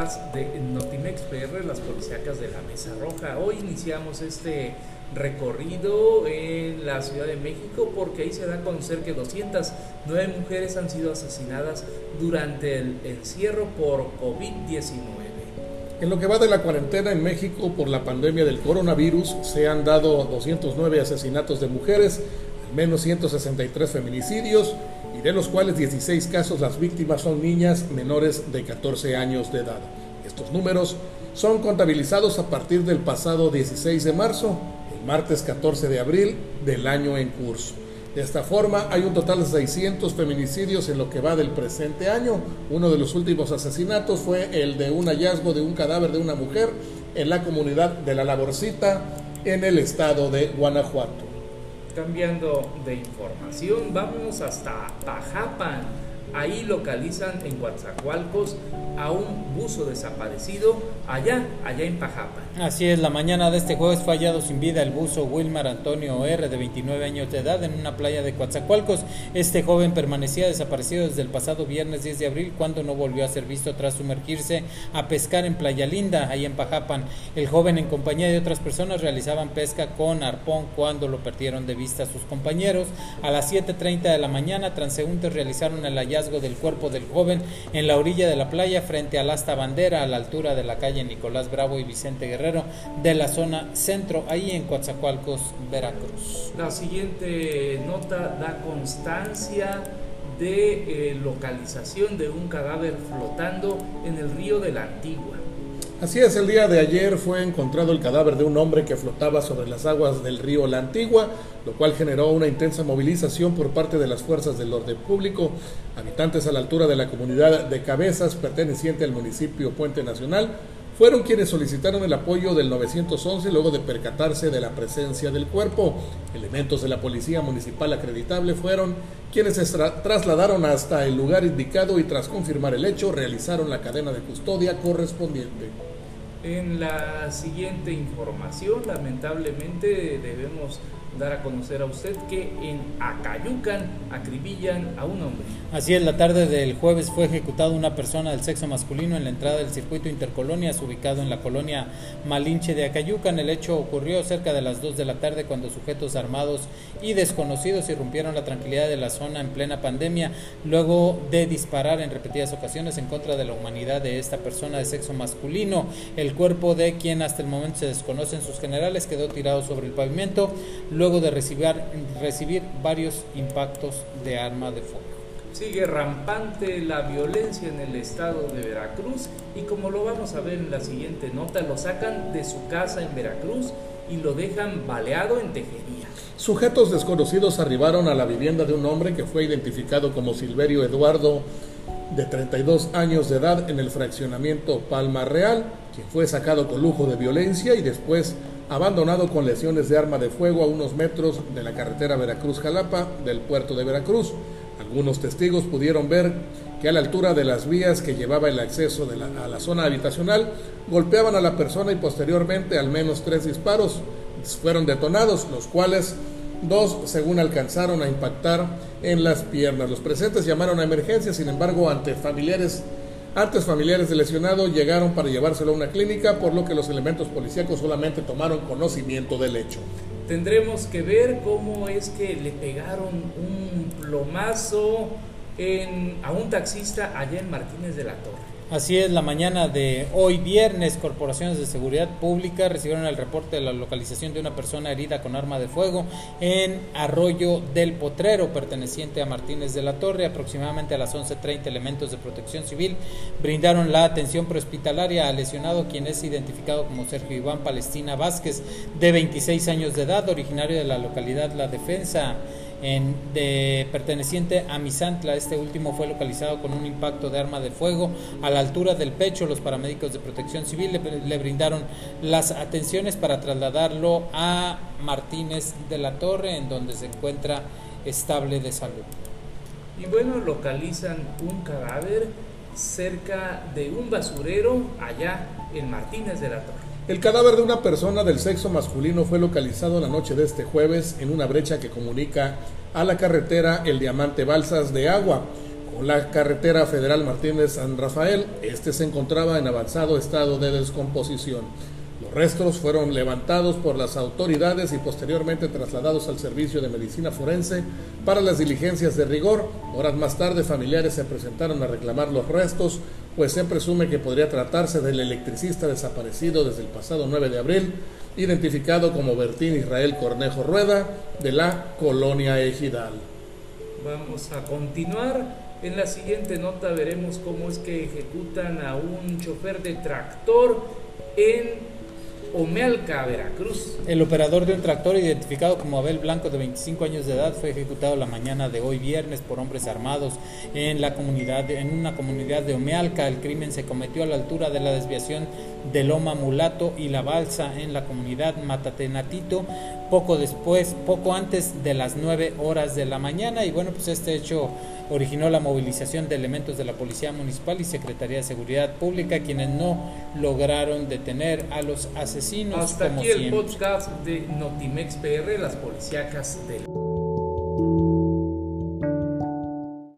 de Notimex PR, las policíacas de la Mesa Roja. Hoy iniciamos este recorrido en la Ciudad de México porque ahí se da a conocer que 209 mujeres han sido asesinadas durante el encierro por COVID-19. En lo que va de la cuarentena en México por la pandemia del coronavirus, se han dado 209 asesinatos de mujeres, al menos 163 feminicidios, y de los cuales 16 casos las víctimas son niñas menores de 14 años de edad. Estos números son contabilizados a partir del pasado 16 de marzo, el martes 14 de abril del año en curso. De esta forma, hay un total de 600 feminicidios en lo que va del presente año. Uno de los últimos asesinatos fue el de un hallazgo de un cadáver de una mujer en la comunidad de La Laborcita, en el estado de Guanajuato. Cambiando de información, vamos hasta Pajapan Ahí localizan en Coatzacoalcos a un buzo desaparecido allá, allá en Pajapa. Así es, la mañana de este jueves fue hallado sin vida el buzo Wilmar Antonio R, de 29 años de edad, en una playa de Coatzacoalcos. Este joven permanecía desaparecido desde el pasado viernes 10 de abril, cuando no volvió a ser visto tras sumergirse a pescar en Playa Linda, ahí en Pajapan. El joven, en compañía de otras personas, realizaban pesca con arpón cuando lo perdieron de vista sus compañeros. A las 7.30 de la mañana, transeúntes realizaron el hallazgo del cuerpo del joven en la orilla de la playa frente al asta bandera a la altura de la calle Nicolás Bravo y Vicente Guerrero de la zona centro, ahí en Coatzacoalcos, Veracruz. La siguiente nota da constancia de eh, localización de un cadáver flotando en el río de la Antigua. Así es, el día de ayer fue encontrado el cadáver de un hombre que flotaba sobre las aguas del río La Antigua, lo cual generó una intensa movilización por parte de las fuerzas del orden público. Habitantes a la altura de la comunidad de Cabezas, perteneciente al municipio Puente Nacional, fueron quienes solicitaron el apoyo del 911 luego de percatarse de la presencia del cuerpo. Elementos de la Policía Municipal acreditable fueron quienes se trasladaron hasta el lugar indicado y tras confirmar el hecho realizaron la cadena de custodia correspondiente. En la siguiente información, lamentablemente debemos dar a conocer a usted que en Acayucan acribillan a un hombre. Así es, la tarde del jueves fue ejecutada una persona del sexo masculino en la entrada del circuito Intercolonias, ubicado en la colonia Malinche de Acayucan. El hecho ocurrió cerca de las 2 de la tarde cuando sujetos armados y desconocidos irrumpieron la tranquilidad de la zona en plena pandemia, luego de disparar en repetidas ocasiones en contra de la humanidad de esta persona de sexo masculino. El cuerpo de quien hasta el momento se desconocen sus generales quedó tirado sobre el pavimento luego de recibir, recibir varios impactos de arma de fuego. Sigue rampante la violencia en el estado de Veracruz y como lo vamos a ver en la siguiente nota, lo sacan de su casa en Veracruz y lo dejan baleado en tejería. Sujetos desconocidos arribaron a la vivienda de un hombre que fue identificado como Silverio Eduardo, de 32 años de edad, en el fraccionamiento Palma Real, quien fue sacado con lujo de violencia y después abandonado con lesiones de arma de fuego a unos metros de la carretera Veracruz-Jalapa del puerto de Veracruz. Algunos testigos pudieron ver que a la altura de las vías que llevaba el acceso a la zona habitacional golpeaban a la persona y posteriormente al menos tres disparos fueron detonados, los cuales dos según alcanzaron a impactar en las piernas. Los presentes llamaron a emergencia, sin embargo, ante familiares antes familiares del lesionado llegaron para llevárselo a una clínica, por lo que los elementos policíacos solamente tomaron conocimiento del hecho. Tendremos que ver cómo es que le pegaron un plomazo a un taxista allá en Martínez de la Torre. Así es, la mañana de hoy viernes, corporaciones de seguridad pública recibieron el reporte de la localización de una persona herida con arma de fuego en Arroyo del Potrero, perteneciente a Martínez de la Torre. Aproximadamente a las 11.30 elementos de protección civil brindaron la atención prehospitalaria al lesionado, quien es identificado como Sergio Iván Palestina Vázquez, de 26 años de edad, originario de la localidad La Defensa en, de, perteneciente a Misantla. Este último fue localizado con un impacto de arma de fuego a la altura del pecho. Los paramédicos de protección civil le, brindaron las atenciones para trasladarlo a Martínez de la Torre, en donde se encuentra estable de salud. Y bueno, localizan un cadáver cerca de un basurero allá en Martínez de la Torre. El cadáver de una persona del sexo masculino fue localizado la noche de este jueves en una brecha que comunica a la carretera El Diamante Balsas de Agua Con la carretera federal Martínez San Rafael, este se encontraba en avanzado estado de descomposición. Restos fueron levantados por las autoridades y posteriormente trasladados al servicio de medicina forense para las diligencias de rigor. Horas más tarde, familiares se presentaron a reclamar los restos, pues se presume que podría tratarse del electricista desaparecido desde el pasado 9 de abril, identificado como Bertín Israel Cornejo Rueda, de la colonia Ejidal. Vamos a continuar. En la siguiente nota veremos cómo es que ejecutan a un chofer de tractor en Omealca, Veracruz. El operador de un tractor identificado como Abel Blanco de 25 años de edad fue ejecutado la mañana de hoy viernes por hombres armados en la comunidad en una comunidad de Omealca. El crimen se cometió a la altura de la desviación de Loma Mulato y La Balsa en la comunidad Matatenatito poco después, poco antes de las 9 horas de la mañana y bueno, pues este hecho originó la movilización de elementos de la Policía Municipal y Secretaría de Seguridad Pública, quienes no lograron detener a los asesinos. Hasta aquí el podcast de Notimex PR, las policíacas del...